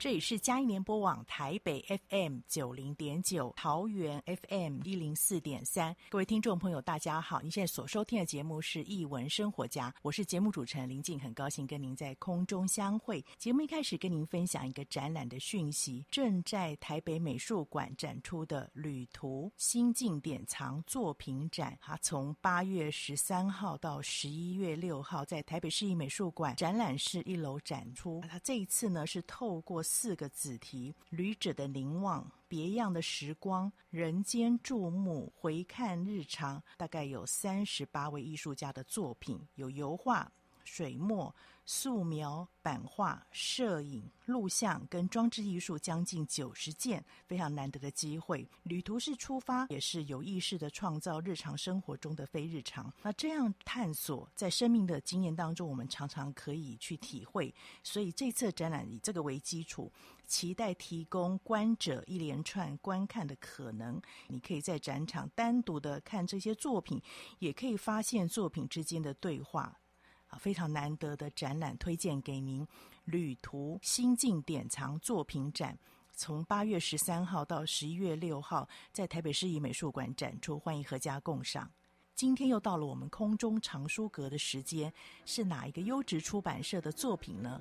这里是佳音联播网台北 FM 九零点九，桃园 FM 一零四点三。各位听众朋友，大家好！您现在所收听的节目是《艺文生活家》，我是节目主持人林静，很高兴跟您在空中相会。节目一开始跟您分享一个展览的讯息：正在台北美术馆展出的《旅途新境典藏作品展》，它从八月十三号到十一月六号，在台北市立美术馆展览室一楼展出。它这一次呢，是透过四个子题：旅者的凝望、别样的时光、人间注目、回看日常，大概有三十八位艺术家的作品，有油画、水墨、素描、版画、摄影、录像跟装置艺术将近九十件，非常难得的机会。旅途是出发，也是有意识的创造日常生活中的非日常。那这样探索，在生命的经验当中，我们常常可以去体会。所以这次展览以这个为基础，期待提供观者一连串观看的可能。你可以在展场单独的看这些作品，也可以发现作品之间的对话。啊，非常难得的展览，推荐给您。旅途心境典藏作品展，从八月十三号到十一月六号，在台北市立美术馆展出，欢迎阖家共赏。今天又到了我们空中藏书阁的时间，是哪一个优质出版社的作品呢？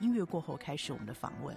音乐过后开始我们的访问。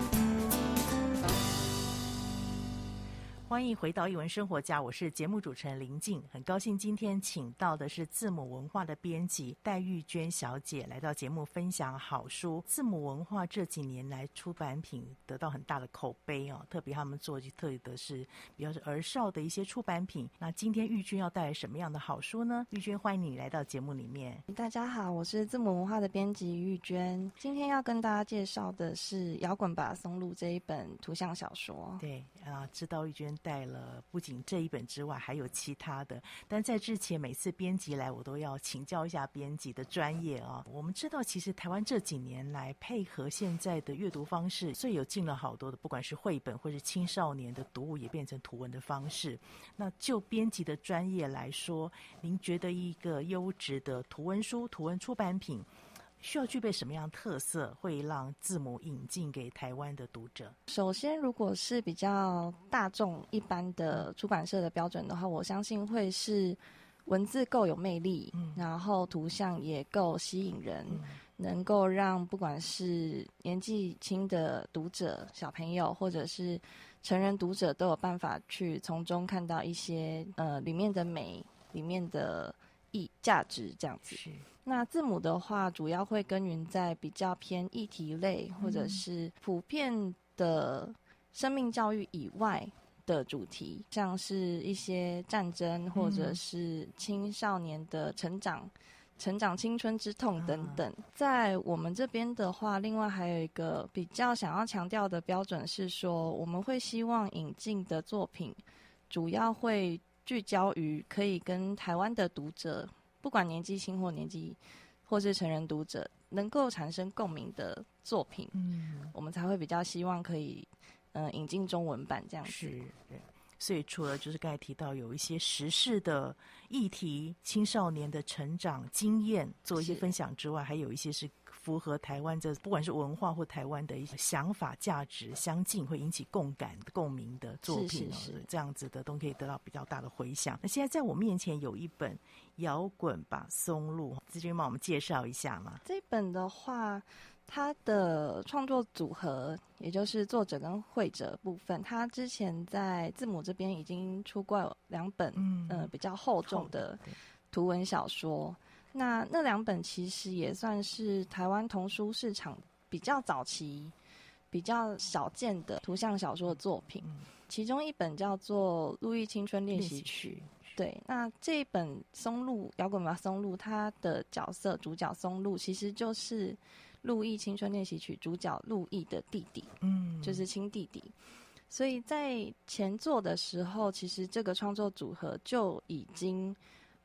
欢迎回到一文生活家，我是节目主持人林静，很高兴今天请到的是字母文化的编辑戴玉娟小姐来到节目分享好书。字母文化这几年来出版品得到很大的口碑哦，特别他们做特别的是比较是儿少的一些出版品。那今天玉娟要带来什么样的好书呢？玉娟，欢迎你来到节目里面。大家好，我是字母文化的编辑玉娟，今天要跟大家介绍的是《摇滚吧，松露》这一本图像小说。对啊，知道玉娟。带带了不仅这一本之外，还有其他的。但在之前每次编辑来，我都要请教一下编辑的专业啊。我们知道，其实台湾这几年来配合现在的阅读方式，所以有进了好多的，不管是绘本或是青少年的读物，也变成图文的方式。那就编辑的专业来说，您觉得一个优质的图文书、图文出版品，需要具备什么样特色，会让字母引进给台湾的读者？首先，如果是比较大众一般的出版社的标准的话，我相信会是文字够有魅力，嗯、然后图像也够吸引人，嗯、能够让不管是年纪轻的读者、小朋友，或者是成人读者，都有办法去从中看到一些呃里面的美、里面的意价值这样子。那字母的话，主要会耕耘在比较偏议题类，或者是普遍的生命教育以外的主题，像是一些战争，或者是青少年的成长、成长青春之痛等等。在我们这边的话，另外还有一个比较想要强调的标准是说，我们会希望引进的作品，主要会聚焦于可以跟台湾的读者。不管年纪轻或年纪，或是成人读者，能够产生共鸣的作品，嗯，我们才会比较希望可以，嗯、呃，引进中文版这样子。是，所以除了就是刚才提到有一些时事的议题、青少年的成长经验做一些分享之外，还有一些是。符合台湾这不管是文化或台湾的一些想法价值相近，会引起共感共鸣的作品，是是是这样子的都可以得到比较大的回响。那现在在我面前有一本《摇滚吧，松露》，志军帮我们介绍一下嘛？这本的话，它的创作组合，也就是作者跟绘者部分，他之前在字母这边已经出过两本，嗯、呃，比较厚重的图文小说。那那两本其实也算是台湾童书市场比较早期、比较少见的图像小说的作品。其中一本叫做《路易青春练习曲》，对。那这一本《松露》摇滚吧，松露，它的角色主角松露其实就是《路易青春练习曲》主角路易的弟弟，嗯，就是亲弟弟。所以在前作的时候，其实这个创作组合就已经。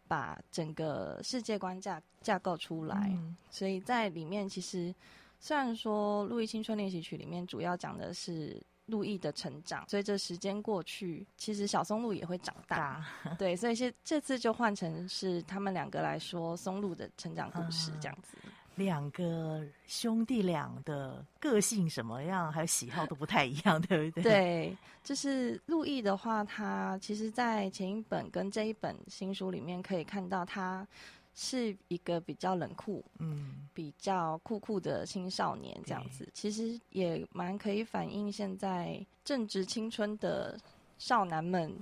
把整个世界观架架构出来，嗯，所以在里面其实虽然说《陆毅青春练习曲》里面主要讲的是陆毅的成长，随着时间过去，其实小松露也会长大，对，所以这这次就换成是他们两个来说松露的成长故事这样子。嗯两个兄弟俩的个性什么样，还有喜好都不太一样，对不对？对，就是陆毅的话，他其实，在前一本跟这一本新书里面可以看到，他是一个比较冷酷、嗯，比较酷酷的青少年这样子。其实也蛮可以反映现在正值青春的少男们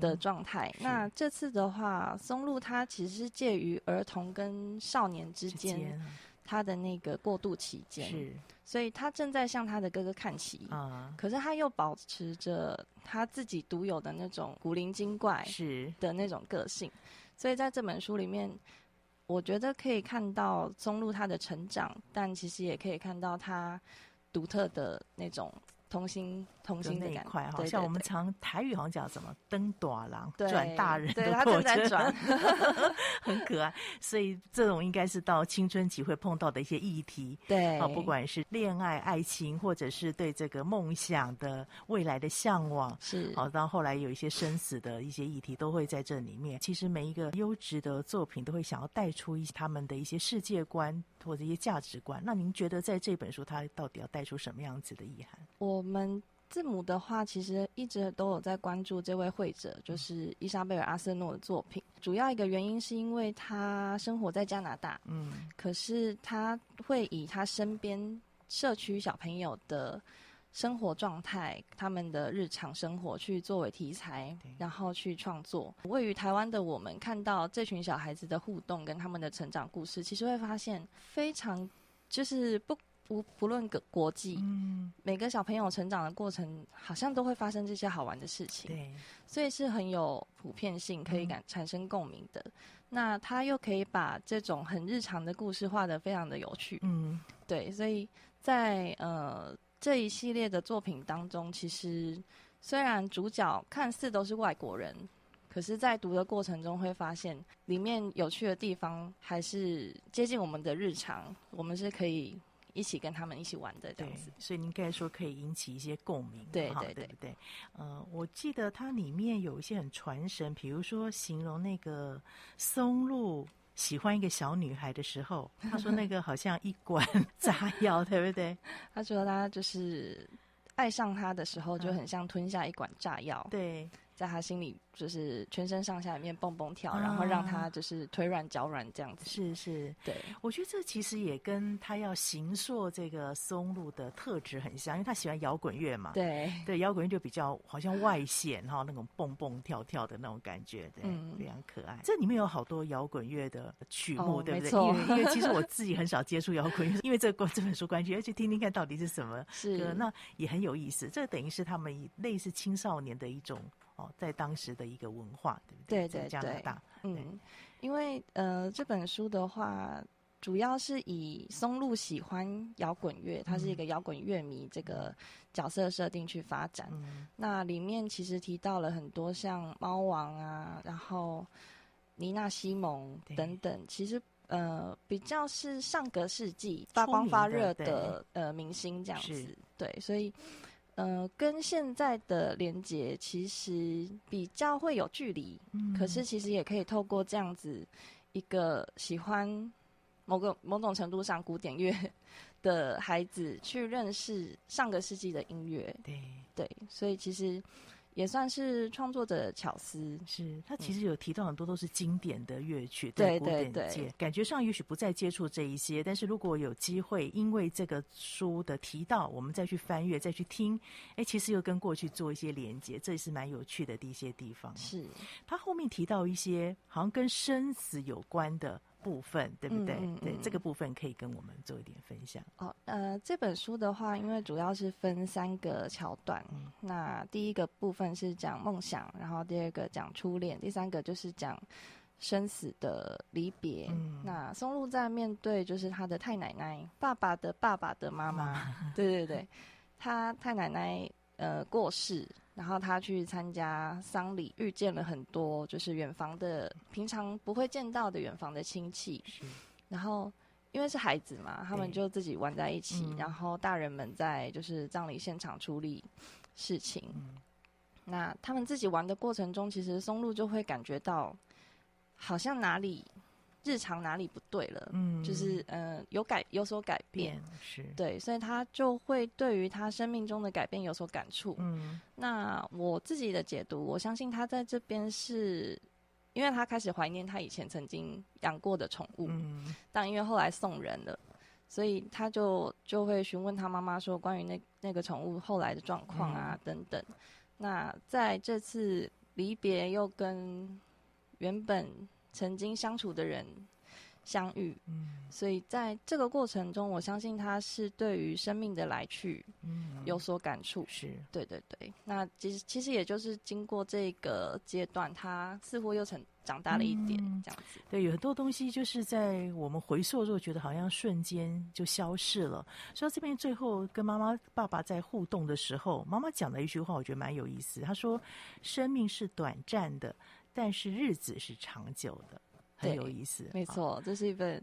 的状态。嗯，那这次的话，松露他其实是介于儿童跟少年之间。他的那个过渡期间，是，所以他正在向他的哥哥看齐啊。可是他又保持着他自己独有的那种古灵精怪是的那种个性，所以在这本书里面，我觉得可以看到松露他的成长，但其实也可以看到他独特的那种。童心，童心的那一块，好像我们常台语好像讲什么“登大郎转大人”，对，他正在转，很可爱。所以这种应该是到青春期会碰到的一些议题，对啊，不管是恋爱、爱情，或者是对这个梦想的未来的向往，是好，到后来有一些生死的一些议题，都会在这里面。其实每一个优质的作品都会想要带出一些他们的一些世界观或者一些价值观。那您觉得在这本书，它到底要带出什么样子的意涵？我们字母的话，其实一直都有在关注这位绘者，就是伊莎贝尔·阿瑟诺的作品。主要一个原因是因为他生活在加拿大，嗯，可是他会以他身边社区小朋友的生活状态、他们的日常生活去作为题材，然后去创作。位于台湾的我们看到这群小孩子的互动跟他们的成长故事，其实会发现非常就是不。不不论个国际，嗯，每个小朋友成长的过程，好像都会发生这些好玩的事情，对，所以是很有普遍性，可以感产生共鸣的。嗯、那他又可以把这种很日常的故事画得非常的有趣，嗯，对，所以在呃这一系列的作品当中，其实虽然主角看似都是外国人，可是，在读的过程中会发现里面有趣的地方还是接近我们的日常，我们是可以。一起跟他们一起玩的这样子，所以您刚才说可以引起一些共鸣，对对对对。呃，我记得它里面有一些很传神，比如说形容那个松露喜欢一个小女孩的时候，他说那个好像一管 炸药，对不对？他说他就是爱上他的时候就很像吞下一管炸药，对。在他心里，就是全身上下里面蹦蹦跳，啊、然后让他就是腿软脚软这样子。是是，对。我觉得这其实也跟他要形塑这个松露的特质很像，因为他喜欢摇滚乐嘛。对对，摇滚乐就比较好像外显哈，那种蹦蹦跳跳的那种感觉，对，嗯、非常可爱。这里面有好多摇滚乐的曲目，哦、对不对？因为因为其实我自己很少接触摇滚乐，因为这个这本书关系，要去听听看到底是什么歌，那也很有意思。这等于是他们类似青少年的一种。在当时的一个文化，对不对？对对对，加拿大，嗯，因为呃，这本书的话，主要是以松露喜欢摇滚乐，他是一个摇滚乐迷这个角色设定去发展。嗯、那里面其实提到了很多像猫王啊，然后妮娜西蒙等等，其实呃比较是上个世纪发光发热的呃明星这样子，对，所以。呃，跟现在的连接其实比较会有距离，嗯，可是其实也可以透过这样子一个喜欢某个某种程度上古典乐 的孩子去认识上个世纪的音乐，对对，所以其实。也算是创作者的巧思，是他其实有提到很多都是经典的乐曲，对对对，感觉上也许不再接触这一些，但是如果有机会，因为这个书的提到，我们再去翻阅，再去听，哎，其实又跟过去做一些连接，这也是蛮有趣的一些地方。是他后面提到一些好像跟生死有关的。部分对不对？嗯嗯嗯、对这个部分可以跟我们做一点分享哦。呃，这本书的话，因为主要是分三个桥段。嗯、那第一个部分是讲梦想，然后第二个讲初恋，第三个就是讲生死的离别。嗯、那松露在面对就是他的太奶奶，爸爸的爸爸的妈妈，嗯、对对对，他太奶奶呃过世。然后他去参加丧礼，遇见了很多就是远房的平常不会见到的远房的亲戚。然后因为是孩子嘛，他们就自己玩在一起。嗯、然后大人们在就是葬礼现场处理事情。嗯、那他们自己玩的过程中，其实松露就会感觉到好像哪里。日常哪里不对了？嗯，就是呃，有改有所改变，是对，所以他就会对于他生命中的改变有所感触。嗯，那我自己的解读，我相信他在这边是，因为他开始怀念他以前曾经养过的宠物，嗯，但因为后来送人了，所以他就就会询问他妈妈说关于那那个宠物后来的状况啊、嗯、等等。那在这次离别又跟原本。曾经相处的人相遇，嗯，所以在这个过程中，我相信他是对于生命的来去，嗯，有所感触，是对对对。那其实其实也就是经过这个阶段，他似乎又成长大了一点，嗯、这样子。对，有很多东西就是在我们回溯的时候，觉得好像瞬间就消逝了。所以这边最后跟妈妈、爸爸在互动的时候，妈妈讲了一句话，我觉得蛮有意思。她说：“生命是短暂的。”但是日子是长久的，很有意思。没错，这是一本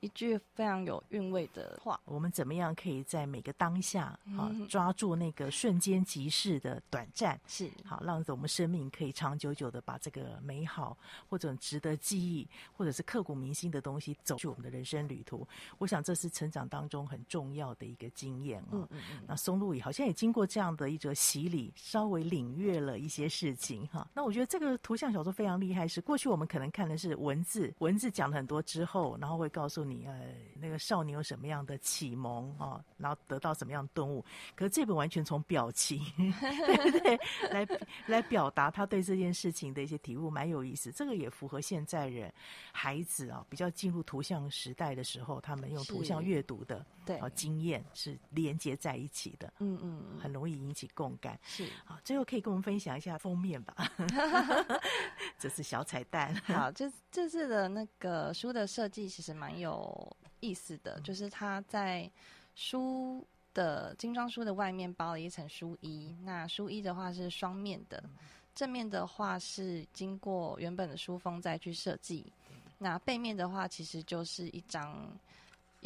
一句非常有韵味的话。我们怎么样可以在每个当下，啊抓住那个瞬间即逝的短暂，是好让我们生命可以长久久的把这个美好或者值得记忆或者是刻骨铭心的东西走去我们的人生旅途。我想这是成长当中很重要的一个经验啊。嗯嗯嗯。那松露也好像也经过这样的一则洗礼，稍微领略了一些事情哈。那我觉得这个图像小说非常厉害，是过去我们可能看的是文字，文字讲了很多之后，然后会告诉你呃那个少年有什么样的启蒙哦，然后得到什么样的顿悟。可是这本完全从表情 对不对来来表达他对这件事情的一些体悟，蛮有意思。这个也符合现在人孩子啊比较进入图像时代的时候，他们用图像阅读的对啊经验是连接在一起的，嗯嗯，很容易引起共感。是好，最后可以跟我们分享一下封面吧。这是小彩蛋。好，这这次的那个书的设计其实蛮有意思的，就是它在书的精装书的外面包了一层书衣。那书衣的话是双面的，正面的话是经过原本的书封再去设计。那背面的话其实就是一张。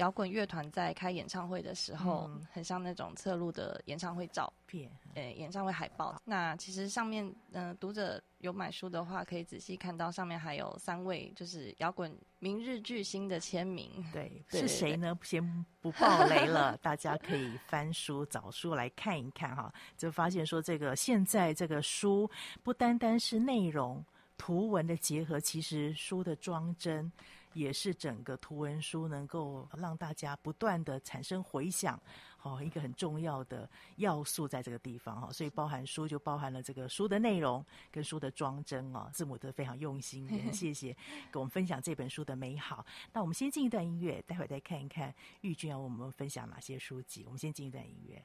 摇滚乐团在开演唱会的时候，嗯、很像那种侧录的演唱会照片，呃、欸，演唱会海报。那其实上面，嗯、呃，读者有买书的话，可以仔细看到上面还有三位就是摇滚明日巨星的签名。对，对是谁呢？先不爆雷了，大家可以翻书找书来看一看哈。就发现说，这个现在这个书不单单是内容图文的结合，其实书的装帧。也是整个图文书能够让大家不断的产生回想，好，一个很重要的要素在这个地方哈，所以包含书就包含了这个书的内容跟书的装帧哦，字母都非常用心，谢谢跟我们分享这本书的美好。那我们先进一段音乐，待会再看一看玉君要为我们分享哪些书籍。我们先进一段音乐。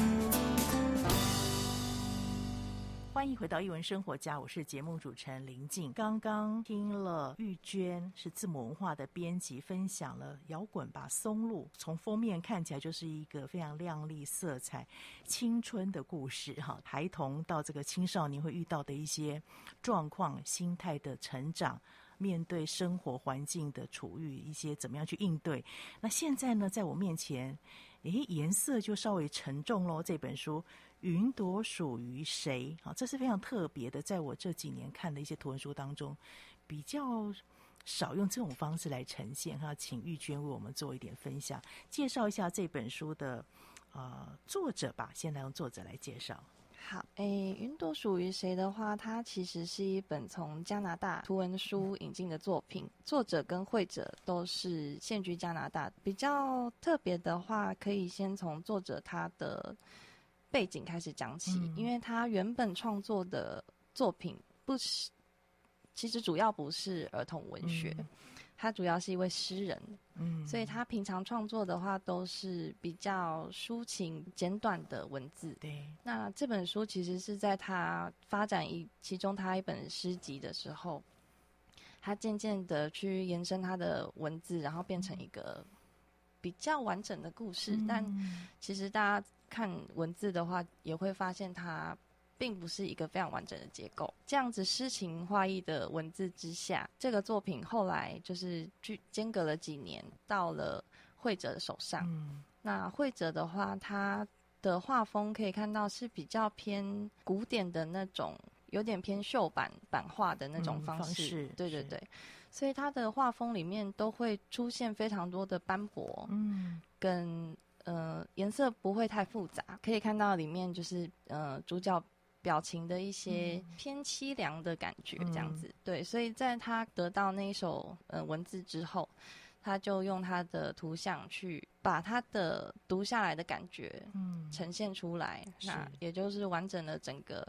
欢迎回到一文生活家，我是节目主持人林静。刚刚听了玉娟是字母文化的编辑分享了《摇滚吧松露》，从封面看起来就是一个非常亮丽、色彩、青春的故事。哈，孩童到这个青少年会遇到的一些状况、心态的成长，面对生活环境的处遇，一些怎么样去应对。那现在呢，在我面前，诶，颜色就稍微沉重喽。这本书。云朵属于谁？好，这是非常特别的，在我这几年看的一些图文书当中，比较少用这种方式来呈现。哈，请玉娟为我们做一点分享，介绍一下这本书的呃作者吧。先来用作者来介绍。好，诶，云朵属于谁的话，它其实是一本从加拿大图文书引进的作品，作者跟绘者都是现居加拿大。比较特别的话，可以先从作者他的。背景开始讲起，嗯，因为他原本创作的作品不是，其实主要不是儿童文学，嗯，他主要是一位诗人，嗯，所以他平常创作的话都是比较抒情、简短的文字。对，那这本书其实是在他发展一其中他一本诗集的时候，他渐渐的去延伸他的文字，然后变成一个比较完整的故事。嗯，但其实大家。看文字的话，也会发现它并不是一个非常完整的结构。这样子诗情画意的文字之下，这个作品后来就是去间隔了几年，到了绘者的手上。嗯、那绘者的话，他的画风可以看到是比较偏古典的那种，有点偏秀版版画的那种方式。嗯、对对对，所以他的画风里面都会出现非常多的斑驳，嗯，跟。呃，颜色不会太复杂，可以看到里面就是呃主角表情的一些偏凄凉的感觉，这样子、嗯。对，所以在他得到那一首呃文字之后，他就用他的图像去把他的读下来的感觉嗯呈现出来、嗯，那也就是完整了整个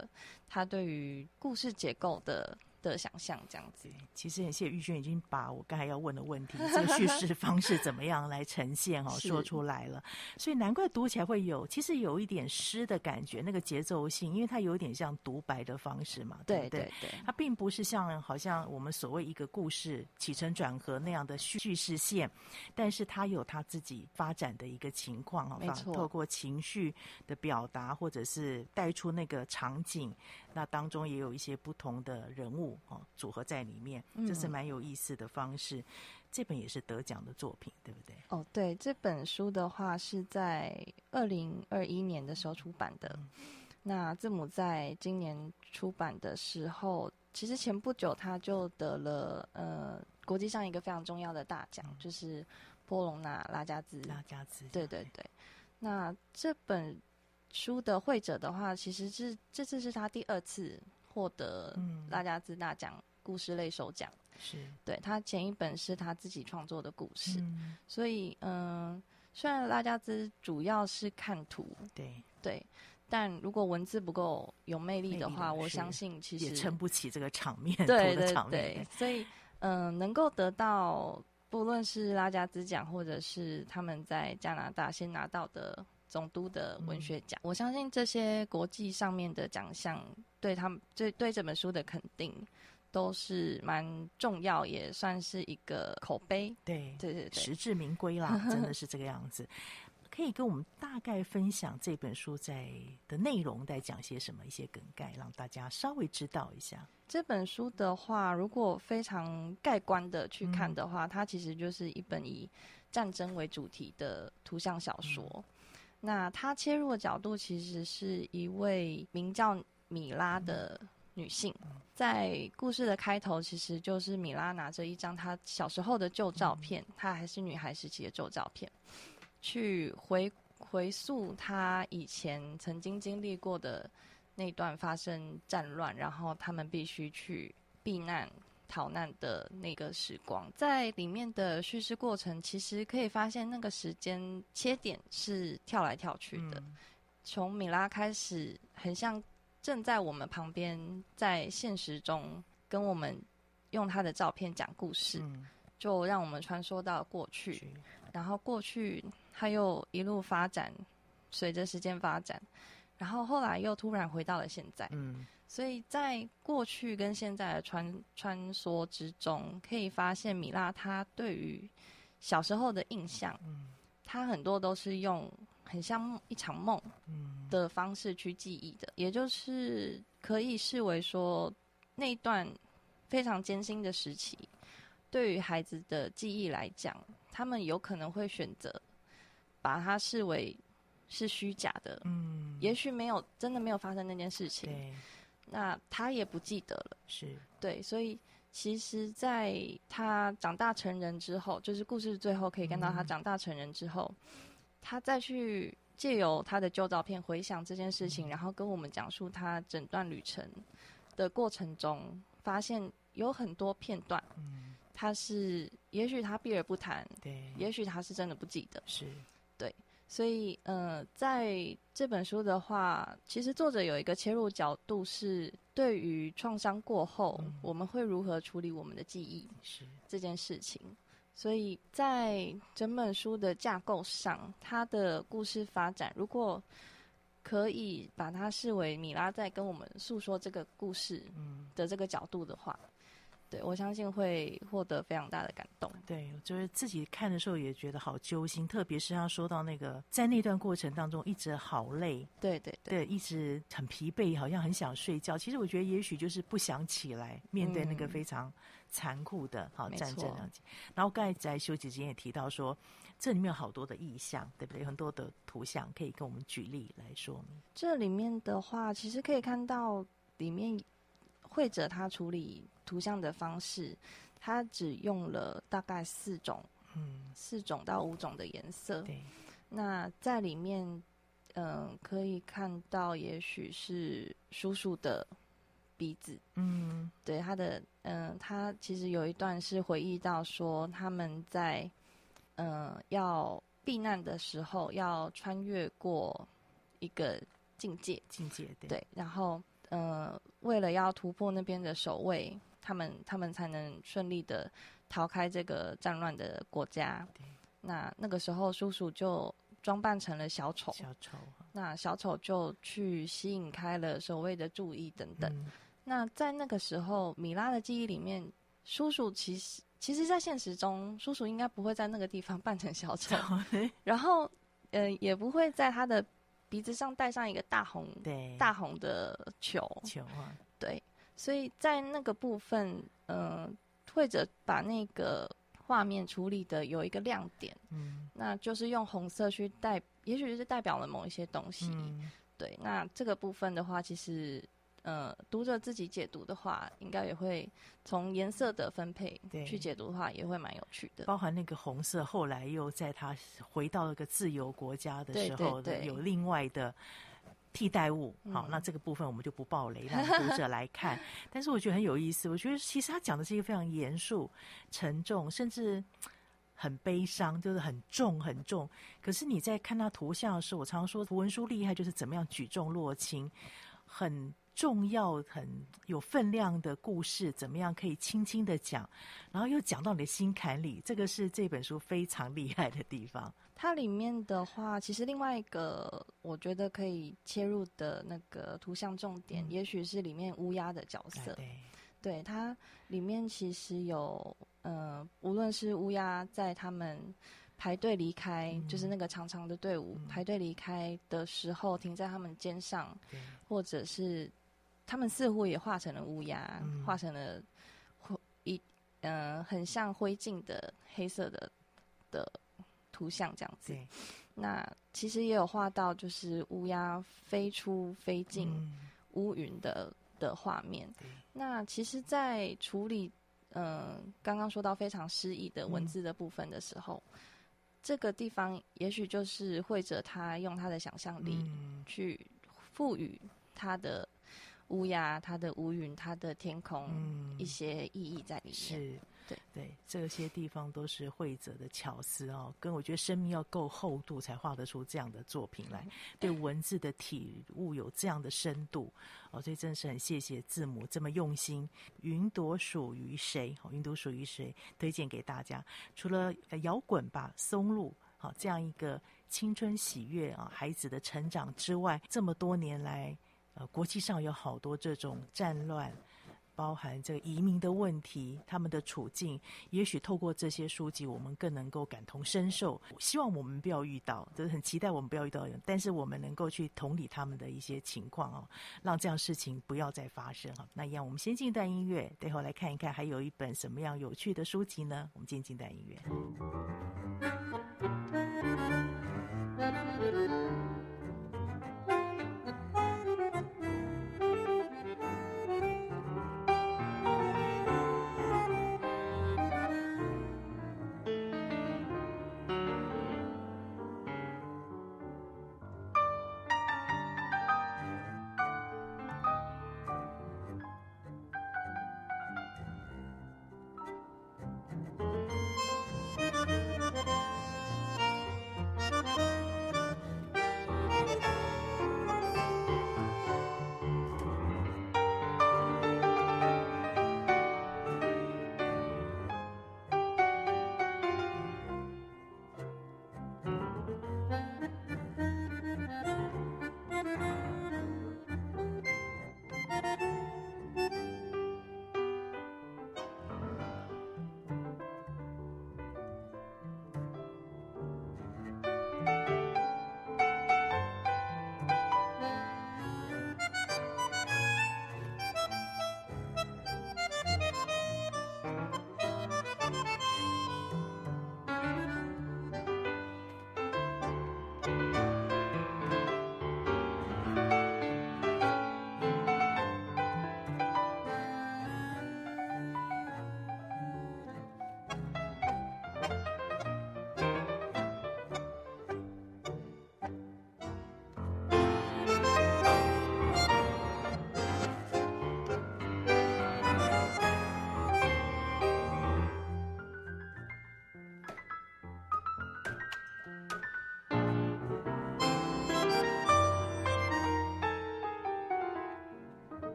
他对于故事结构的。的想象这样子，其实很谢谢玉娟已经把我刚才要问的问题，这个叙事方式怎么样来呈现哦，说出来了，所以难怪读起来会有，其实有一点诗的感觉，那个节奏性，因为它有点像独白的方式嘛，对不对？对对对，它并不是像好像我们所谓一个故事起承转合那样的叙事线，但是它有它自己发展的一个情况啊，没错，透过情绪的表达或者是带出那个场景。那当中也有一些不同的人物哦，组合在里面，这是蛮有意思的方式。嗯。这本也是得奖的作品，对不对？哦，对，这本书的话是在二零二一年的时候出版的。嗯。那字母在今年出版的时候，其实前不久他就得了呃国际上一个非常重要的大奖，嗯，就是波隆纳拉加兹。拉加兹，对对对。那这本。书的会者的话，其实是这次是他第二次获得拉加兹大奖故事类首奖。是、嗯、对他前一本是他自己创作的故事，嗯、所以嗯，虽然拉加兹主要是看图，对对，但如果文字不够有魅力的话，我相信其实也撑不起这个场面。对对对，所以嗯，能够得到不论是拉加兹奖，或者是他们在加拿大先拿到的。总督的文学奖、嗯，我相信这些国际上面的奖项对他们对对这本书的肯定都是蛮重要，也算是一个口碑。对对对对，实至名归啦，真的是这个样子。可以跟我们大概分享这本书在的内容，在讲些什么，一些梗概，让大家稍微知道一下。这本书的话，如果非常概观的去看的话，嗯、它其实就是一本以战争为主题的图像小说。嗯那他切入的角度其实是一位名叫米拉的女性，在故事的开头，其实就是米拉拿着一张她小时候的旧照片，她还是女孩时期的旧照片，去回回溯她以前曾经经历过的那段发生战乱，然后他们必须去避难。逃难的那个时光。在里面的叙事过程，其实可以发现那个时间切点是跳来跳去的。嗯、从米拉开始，很像正在我们旁边，在现实中跟我们用他的照片讲故事，嗯、就让我们穿梭到过去，然后过去他又一路发展，随着时间发展。然后后来又突然回到了现在，嗯，所以在过去跟现在的穿穿梭之中，可以发现米拉她对于小时候的印象，嗯，她很多都是用很像一场梦，的方式去记忆的，也就是可以视为说那段非常艰辛的时期，对于孩子的记忆来讲，他们有可能会选择把它视为。是虚假的，嗯，也许没有真的没有发生那件事情，对，那他也不记得了，是。对，所以其实，在他长大成人之后，就是故事最后可以看到他长大成人之后，嗯、他再去借由他的旧照片回想这件事情，嗯、然后跟我们讲述他整段旅程的过程中，发现有很多片段，嗯，他是也许他避而不谈，对，也许他是真的不记得，是。对。所以，呃，在这本书的话，其实作者有一个切入角度是对于创伤过后，嗯、我们会如何处理我们的记忆是这件事情。所以在整本书的架构上，它的故事发展，如果可以把它视为米拉在跟我们诉说这个故事的这个角度的话。对，我相信会获得非常大的感动。对，就是自己看的时候也觉得好揪心，特别是他说到那个在那段过程当中一直好累，对对对，对，一直很疲惫，好像很想睡觉。其实我觉得也许就是不想起来面对那个非常残酷的好、嗯、战争。然后刚才在修姐姐也提到说，这里面有好多的意象，对不对？很多的图像可以跟我们举例来说明。这里面的话，其实可以看到里面绘者他处理。图像的方式，他只用了大概四种，嗯，四种到五种的颜色。对，那在里面，嗯、呃，可以看到，也许是叔叔的鼻子，嗯，对，他的，嗯、呃，他其实有一段是回忆到说，他们在，嗯、呃，要避难的时候，要穿越过一个境界，境界，对，对，然后，嗯、呃，为了要突破那边的守卫。他们他们才能顺利的逃开这个战乱的国家。那那个时候，叔叔就装扮成了小丑。小丑。那小丑就去吸引开了守卫的注意等等。嗯、那在那个时候，米拉的记忆里面，叔叔其实其实，在现实中，叔叔应该不会在那个地方扮成小丑。然后，呃，也不会在他的鼻子上戴上一个大红对大红的球。球啊。对。所以在那个部分，嗯、呃，绘者把那个画面处理的有一个亮点，嗯，那就是用红色去代，也许就是代表了某一些东西，嗯、对。那这个部分的话，其实，呃，读者自己解读的话，应该也会从颜色的分配去解读的话，也会蛮有趣的。包含那个红色，后来又在他回到了个自由国家的时候，对对对，有另外的。替代物，好，那这个部分我们就不爆雷，让读者来看。但是我觉得很有意思，我觉得其实他讲的是一个非常严肃、沉重，甚至很悲伤，就是很重很重。可是你在看他图像的时候，我常常说图文书厉害就是怎么样举重若轻，很重要、很有分量的故事，怎么样可以轻轻的讲，然后又讲到你的心坎里，这个是这本书非常厉害的地方。它里面的话，其实另外一个我觉得可以切入的那个图像重点，嗯、也许是里面乌鸦的角色。对，对，对，它里面其实有，呃，无论是乌鸦在他们排队离开，嗯、就是那个长长的队伍、嗯、排队离开的时候，停在他们肩上，或者是他们似乎也化成了乌鸦，嗯、化成了灰一，嗯、呃，很像灰烬的黑色的的。图像这样子，那其实也有画到，就是乌鸦飞出飞进乌云的、嗯、的画面。那其实，在处理嗯刚刚说到非常诗意的文字的部分的时候，嗯、这个地方也许就是绘者他用他的想象力去赋予他的乌鸦、它的乌云、它的天空，嗯，一些意义在里面。是。对对，这些地方都是绘者的巧思哦，跟我觉得生命要够厚度才画得出这样的作品来，对文字的体悟有这样的深度哦，所以真的是很谢谢字母这么用心。云朵属于谁？哦，云朵属于谁？推荐给大家。除了摇滚吧，松露好这样一个青春喜悦啊，孩子的成长之外，这么多年来，呃，国际上有好多这种战乱。包含这个移民的问题，他们的处境，也许透过这些书籍，我们更能够感同身受。希望我们不要遇到，就是很期待我们不要遇到，但是我们能够去同理他们的一些情况哦，让这样事情不要再发生哈。那一样，我们先进一段音乐，待会来看一看还有一本什么样有趣的书籍呢？我们先进一段音乐。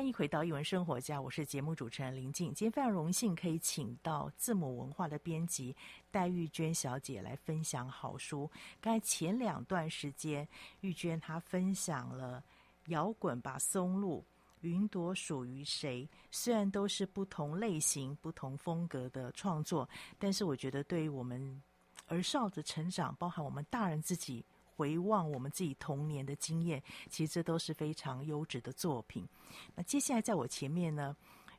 欢迎回到一文生活家，我是节目主持人林静。今天非常荣幸可以请到字母文化的编辑戴玉娟小姐来分享好书。刚才前两段时间，玉娟她分享了《摇滚吧，松露》、《云朵属于谁》，虽然都是不同类型、不同风格的创作，但是我觉得对于我们儿少的成长，包含我们大人自己。回望我们自己童年的经验，其实这都是非常优质的作品。那接下来在我前面呢，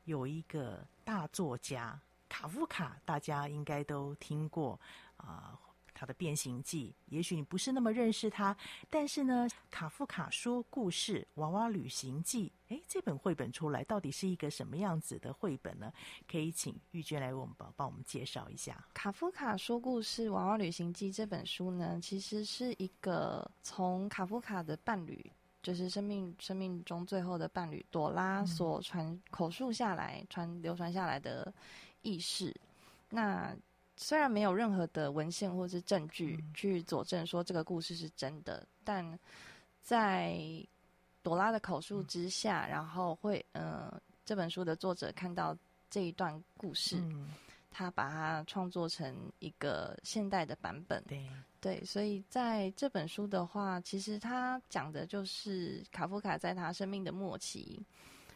有一个大作家卡夫卡，大家应该都听过啊。他的《变形记》，也许你不是那么认识他，但是呢，卡夫卡说故事《娃娃旅行记》，诶，这本绘本出来到底是一个什么样子的绘本呢？可以请玉娟来为我们帮帮我们介绍一下。卡夫卡说故事《娃娃旅行记》这本书呢，其实是一个从卡夫卡的伴侣，就是生命生命中最后的伴侣朵拉所传口述下来、传流传下来的意识。那虽然没有任何的文献或是证据去佐证说这个故事是真的，嗯、但在朵拉的口述之下，嗯、然后会呃这本书的作者看到这一段故事，嗯、他把它创作成一个现代的版本。对对，所以在这本书的话，其实他讲的就是卡夫卡在他生命的末期，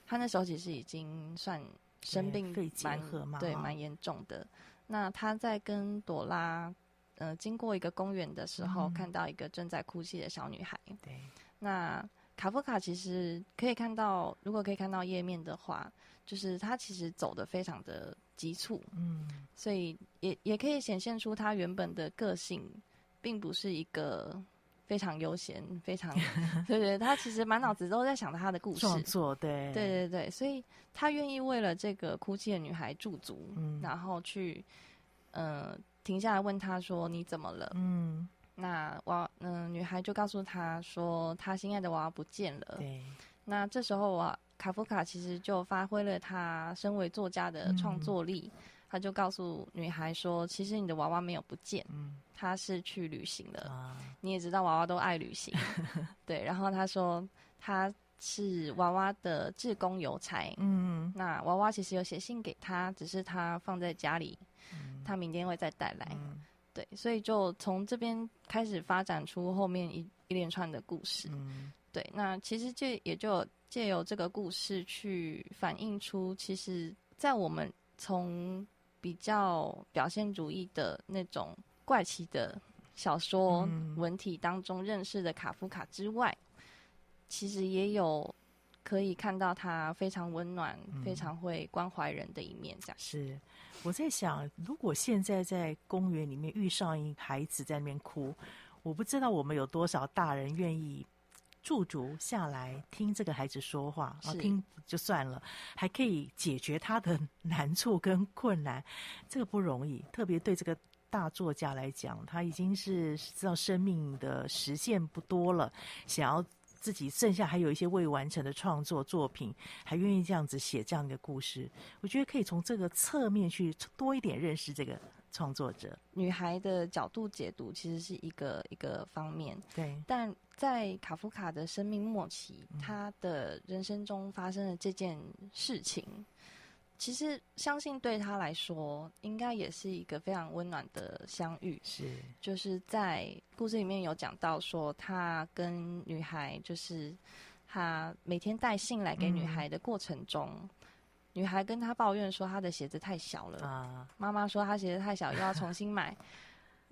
他那时候其实已经算生病蛮对蛮严重的。那他在跟朵拉，呃，经过一个公园的时候，嗯、看到一个正在哭泣的小女孩。对。那卡夫卡其实可以看到，如果可以看到页面的话，就是他其实走的非常的急促。嗯。所以也也可以显现出他原本的个性，并不是一个非常悠闲、非常对，对对。他其实满脑子都在想他的故事。创作对。对对对，所以他愿意为了这个哭泣的女孩驻足，嗯，然后去。嗯、呃，停下来问他说：“你怎么了？”嗯，那娃，嗯、呃，女孩就告诉他说：“她心爱的娃娃不见了。”对。那这时候啊，卡夫卡其实就发挥了他身为作家的创作力，嗯、他就告诉女孩说：“其实你的娃娃没有不见，嗯，他是去旅行的。啊、你也知道娃娃都爱旅行，对。然后他说他是娃娃的志工邮差，嗯，那娃娃其实有写信给他，只是他放在家里。”他明天会再带来，嗯、对，所以就从这边开始发展出后面一一连串的故事，嗯、对，那其实这也就借由这个故事去反映出，其实，在我们从比较表现主义的那种怪奇的小说文体当中认识的卡夫卡之外，其实也有。可以看到他非常温暖、嗯、非常会关怀人的一面，这样。是，我在想，如果现在在公园里面遇上一孩子在那边哭，我不知道我们有多少大人愿意驻足下来听这个孩子说话是啊，听就算了，还可以解决他的 难处跟困难，这个不容易。特别对这个大作家来讲，他已经是知道生命的实现不多了，想要。自己剩下还有一些未完成的创作作品，还愿意这样子写这样一个故事，我觉得可以从这个侧面去多一点认识这个创作者。女孩的角度解读其实是一个一个方面，对。但在卡夫卡的生命末期，他的人生中发生的这件事情。其实，相信对他来说，应该也是一个非常温暖的相遇。是，就是在故事里面有讲到说，他跟女孩，就是他每天带信来给女孩的过程中，嗯、女孩跟他抱怨说，他的鞋子太小了。啊，妈妈说他鞋子太小，又要重新买。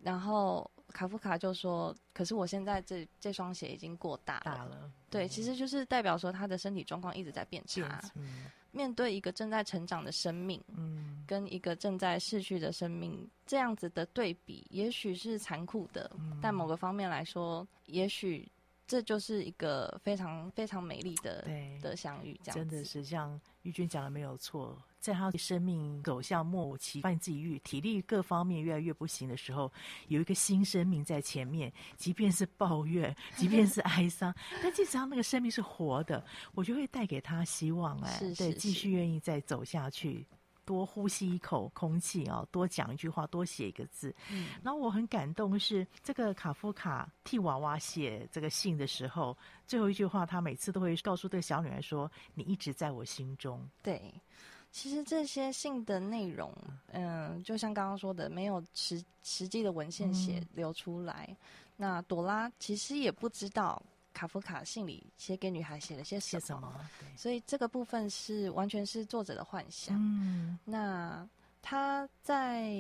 然后卡夫卡就说：“可是我现在这这双鞋已经过大了。大了”对，嗯、其实就是代表说他的身体状况一直在变差。嗯面对一个正在成长的生命，嗯，跟一个正在逝去的生命，这样子的对比，也许是残酷的，嗯，但某个方面来说，也许这就是一个非常非常美丽的对的相遇。这样子真的是像玉娟讲的没有错。在他生命走向末期，发现自己愈体力各方面越来越不行的时候，有一个新生命在前面，即便是抱怨，即便是哀伤，但至少那个生命是活的，我就会带给他希望哎，对，继续愿意再走下去。多呼吸一口空气啊，多讲一句话，多写一个字。嗯，然后我很感动是这个卡夫卡替娃娃写这个信的时候，最后一句话，他每次都会告诉这个小女孩说：“你一直在我心中。”对，其实这些信的内容，嗯、呃，就像刚刚说的，没有实实际的文献写流出来。嗯、那朵拉其实也不知道。卡夫卡信里写给女孩写了些什么？什么？所以这个部分是完全是作者的幻想。嗯，那他在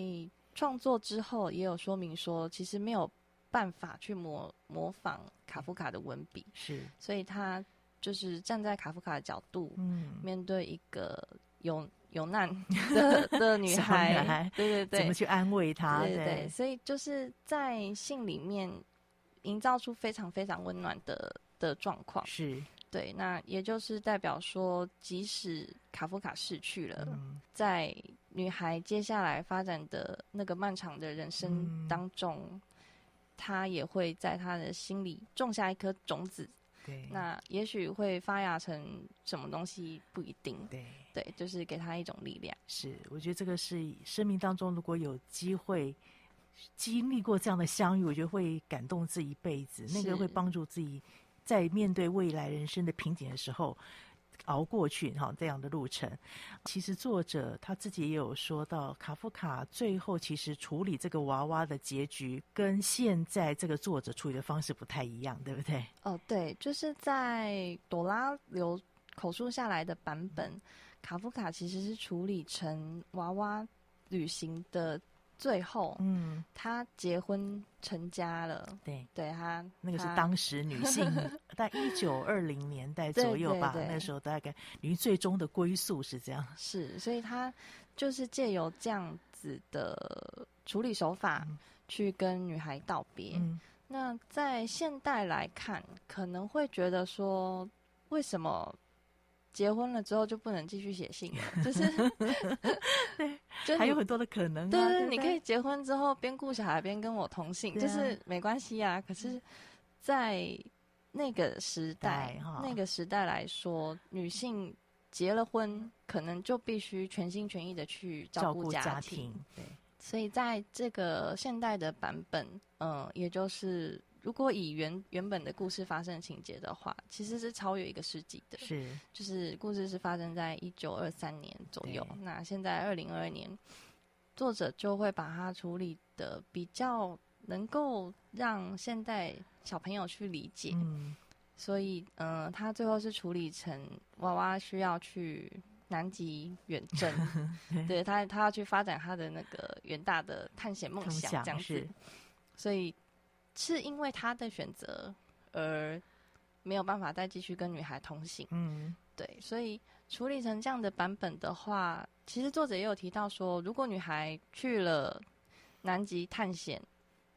创作之后也有说明说，其实没有办法去模模仿卡夫卡的文笔，是，所以他就是站在卡夫卡的角度，嗯，面对一个有有难 的的女孩，女孩，对对对，怎么去安慰她？对所以就是在信里面。营造出非常非常温暖的的状况，是对。那也就是代表说，即使卡夫卡逝去了，嗯，在女孩接下来发展的那个漫长的人生当中，她，嗯，也会在她的心里种下一颗种子。对，那也许会发芽成什么东西不一定。对，对，就是给他一种力量。是，我觉得这个是生命当中如果有机会。经历过这样的相遇，我觉得会感动自己一辈子。那个会帮助自己在面对未来人生的瓶颈的时候熬过去。哈，这样的路程，其实作者他自己也有说到，卡夫卡最后其实处理这个娃娃的结局，跟现在这个作者处理的方式不太一样，对不对？哦，对，就是在朵拉留口述下来的版本，卡夫卡其实是处理成娃娃旅行的。最后，嗯，他结婚成家了。对，对他那个是当时女性 在一九二零年代左右吧，对对对，那时候大概女最终的归宿是这样。是，所以他就是借由这样子的处理手法去跟女孩道别。嗯，那在现代来看，可能会觉得说，为什么？结婚了之后就不能继续写信了，就是对，就还有很多的可能、啊。对对，对，你可以结婚之后边顾小孩边跟我通信，就是没关系啊。可是，在那个时代，那个时代来说，女性结了婚，可能就必须全心全意的去照顾家庭。对，所以在这个现代的版本，嗯，也就是。如果以原原本的故事发生情节的话，其实是超越一个世纪的。是，就是故事是发生在一九二三年左右。那现在二零二二年，作者就会把它处理的比较能够让现代小朋友去理解。嗯，所以，嗯、呃，他最后是处理成娃娃需要去南极远征，对他，他要去发展他的那个远大的探险梦想，这样子。所以。是因为他的选择而没有办法再继续跟女孩同行。嗯，对，所以处理成这样的版本的话，其实作者也有提到说，如果女孩去了南极探险，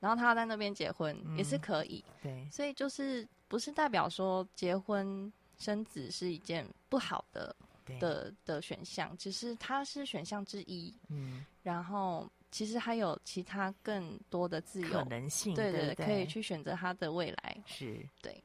然后她要在那边结婚，嗯，也是可以。对，所以就是不是代表说结婚生子是一件不好的的的选项，只是它是选项之一。嗯，然后。其实还有其他更多的自由可能性，对对，对对，可以去选择他的未来。是，对。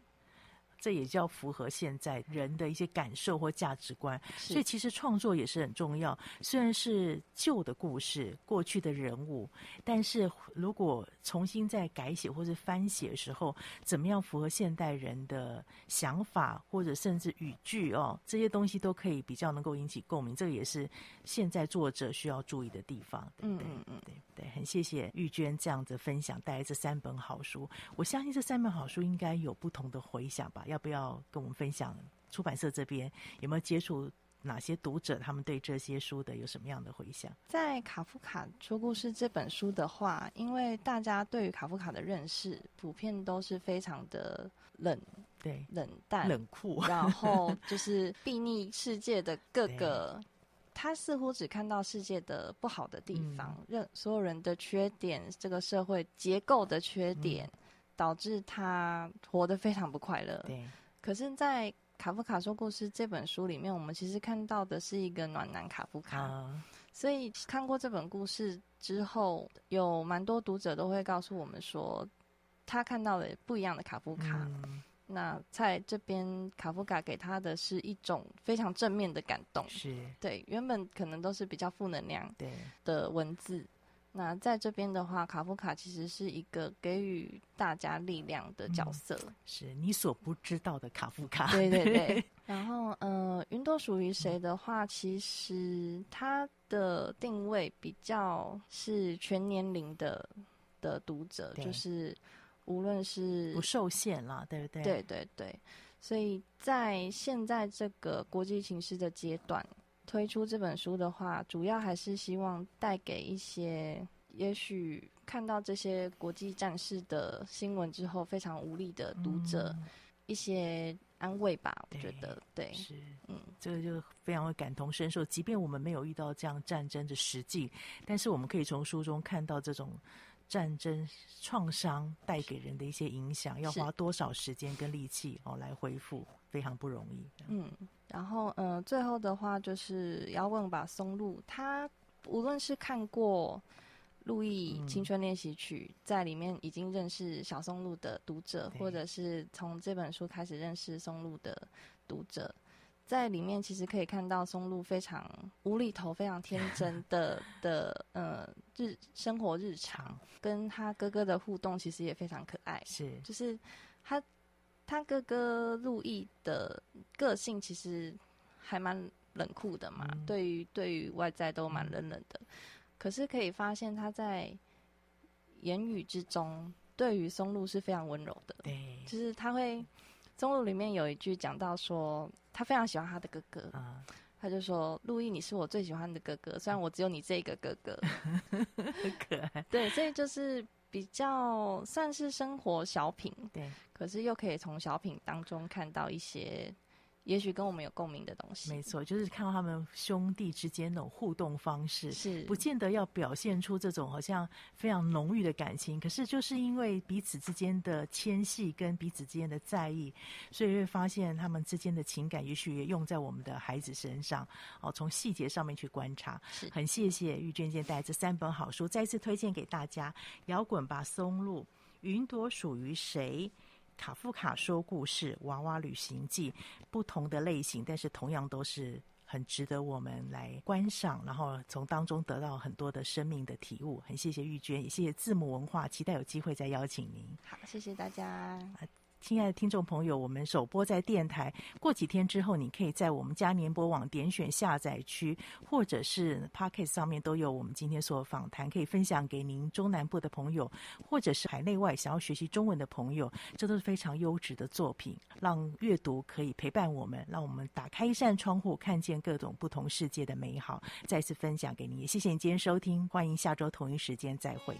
这也叫符合现在人的一些感受或价值观，所以其实创作也是很重要。虽然是旧的故事、过去的人物，但是如果重新再改写或是翻写的时候，怎么样符合现代人的想法，或者甚至语句哦，这些东西都可以比较能够引起共鸣。这个也是现在作者需要注意的地方。对对嗯嗯对对，很谢谢玉娟这样子分享，带来这三本好书。我相信这三本好书应该有不同的回响吧。要不要跟我们分享？出版社这边有没有接触哪些读者？他们对这些书的有什么样的回响？在卡夫卡说故事这本书的话，因为大家对于卡夫卡的认识普遍都是非常的冷，对，冷淡、冷酷，然后就是睥睨世界的各个，他似乎只看到世界的不好的地方，任、嗯、所有人的缺点，这个社会结构的缺点。嗯导致他活得非常不快乐。对，可是，在卡夫卡说故事这本书里面，我们其实看到的是一个暖男卡夫卡。啊、所以，看过这本故事之后，有蛮多读者都会告诉我们说，他看到了不一样的卡夫卡。嗯、那在这边，卡夫卡给他的是一种非常正面的感动，是对，原本可能都是比较负能量的文字。那在这边的话，卡夫卡其实是一个给予大家力量的角色，嗯、是你所不知道的卡夫卡。对对对。然后，呃，云朵属于谁的话，其实它的定位比较是全年龄的的读者，就是无论是不受限了，对不对？对对对。所以在现在这个国际情势的阶段。推出这本书的话，主要还是希望带给一些也许看到这些国际战事的新闻之后非常无力的读者一些安慰吧。嗯、我觉得，对，是，嗯，这个就非常会感同身受。即便我们没有遇到这样战争的实际，但是我们可以从书中看到这种战争创伤带给人的一些影响，要花多少时间跟力气哦来恢复，非常不容易。嗯。然后，嗯、呃，最后的话就是要问吧，松露他无论是看过《路易青春练习曲》嗯，在里面已经认识小松露的读者，或者是从这本书开始认识松露的读者，在里面其实可以看到松露非常无厘头、非常天真 的的呃日生活日常，跟他哥哥的互动其实也非常可爱，是就是他。他哥哥路易的个性其实还蛮冷酷的嘛，嗯、对于对于外在都蛮冷冷的、嗯。可是可以发现他在言语之中，对于松露是非常温柔的。对，就是他会，松露里面有一句讲到说，他非常喜欢他的哥哥。嗯、他就说：“路易，你是我最喜欢的哥哥，虽然我只有你这个哥哥。”很可爱。对，所以就是。比较算是生活小品，对，可是又可以从小品当中看到一些。也许跟我们有共鸣的东西，没错，就是看到他们兄弟之间那种互动方式，是不见得要表现出这种好像非常浓郁的感情，可是就是因为彼此之间的牵系跟彼此之间的在意，所以会发现他们之间的情感，也许也用在我们的孩子身上哦。从细节上面去观察，是很谢谢玉娟姐带来这三本好书，再次推荐给大家：《摇滚吧，松露》、《云朵属于谁》。卡夫卡说故事，《娃娃旅行记》，不同的类型，但是同样都是很值得我们来观赏，然后从当中得到很多的生命的体悟。很谢谢玉娟，也谢谢字母文化，期待有机会再邀请您。好，谢谢大家。亲爱的听众朋友，我们首播在电台，过几天之后，你可以在我们嘉年播网点选下载区，或者是 Podcast 上面都有我们今天所访谈，可以分享给您中南部的朋友，或者是海内外想要学习中文的朋友，这都是非常优质的作品，让阅读可以陪伴我们，让我们打开一扇窗户，看见各种不同世界的美好。再次分享给您，也谢谢你今天收听，欢迎下周同一时间再会。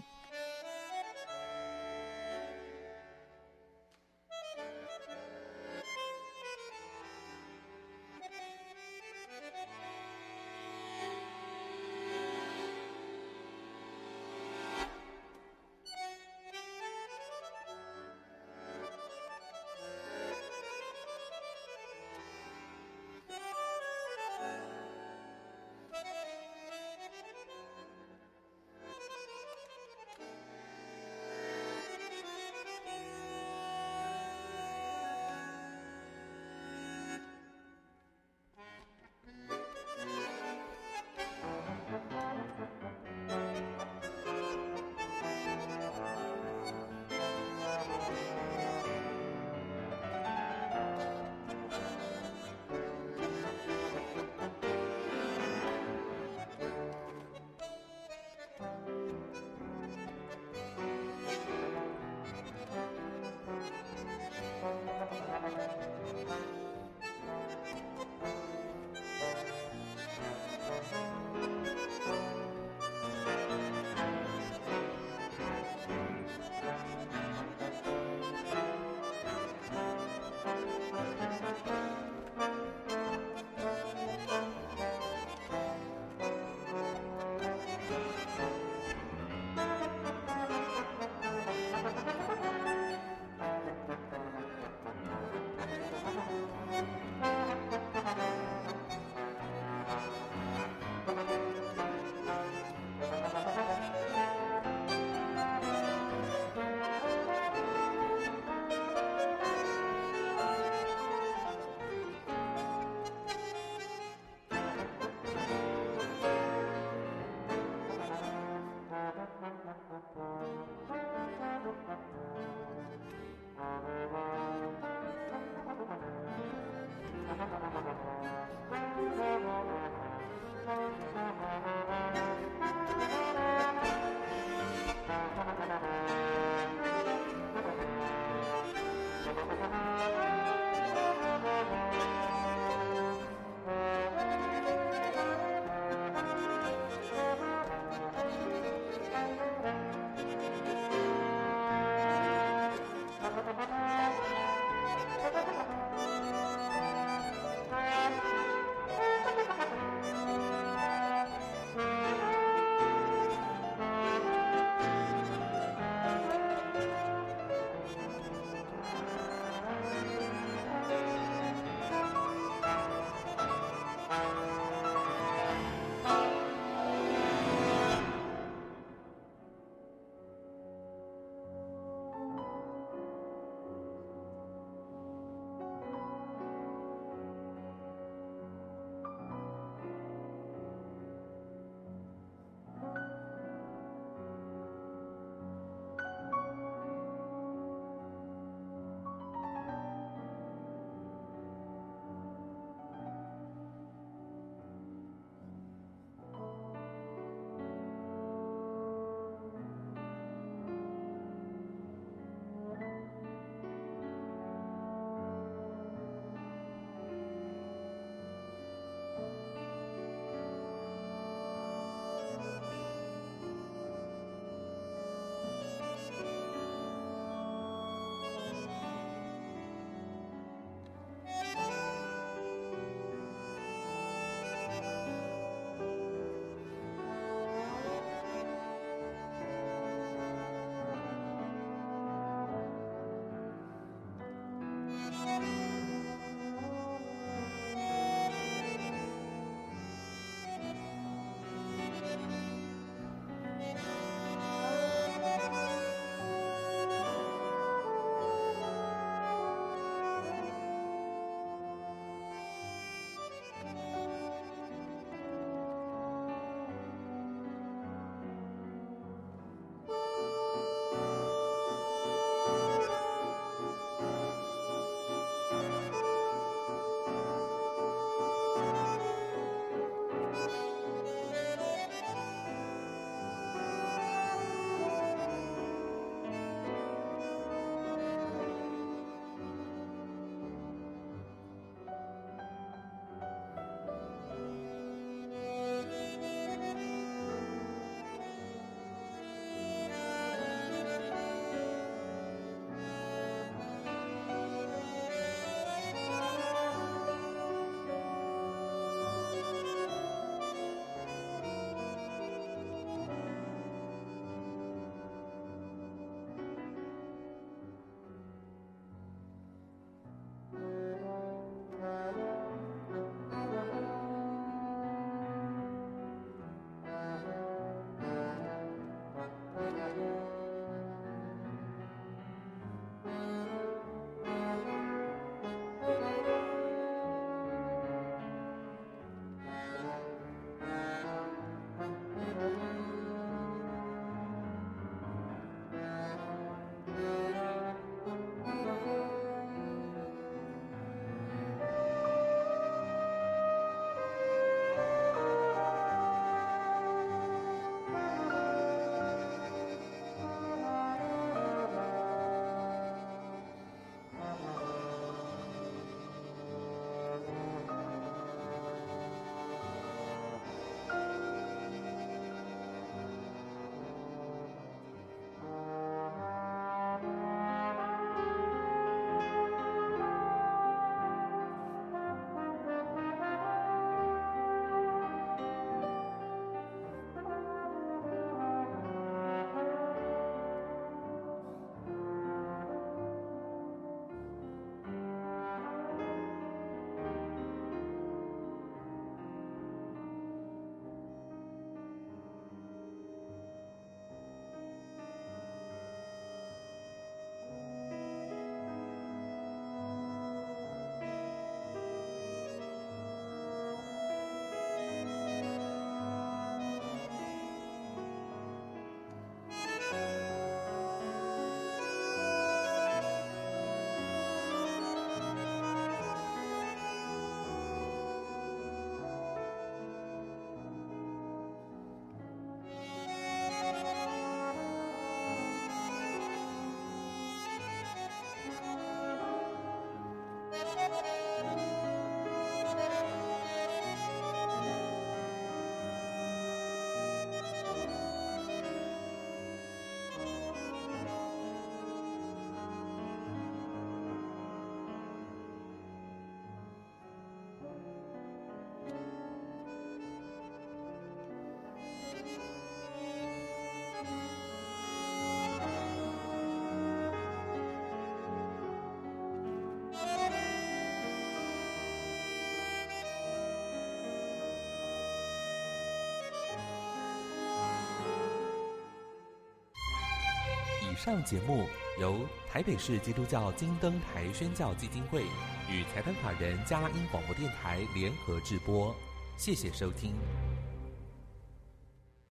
上节目由台北市基督教金灯台宣教基金会与财团法人加拉音广播电台联合制播，谢谢收听。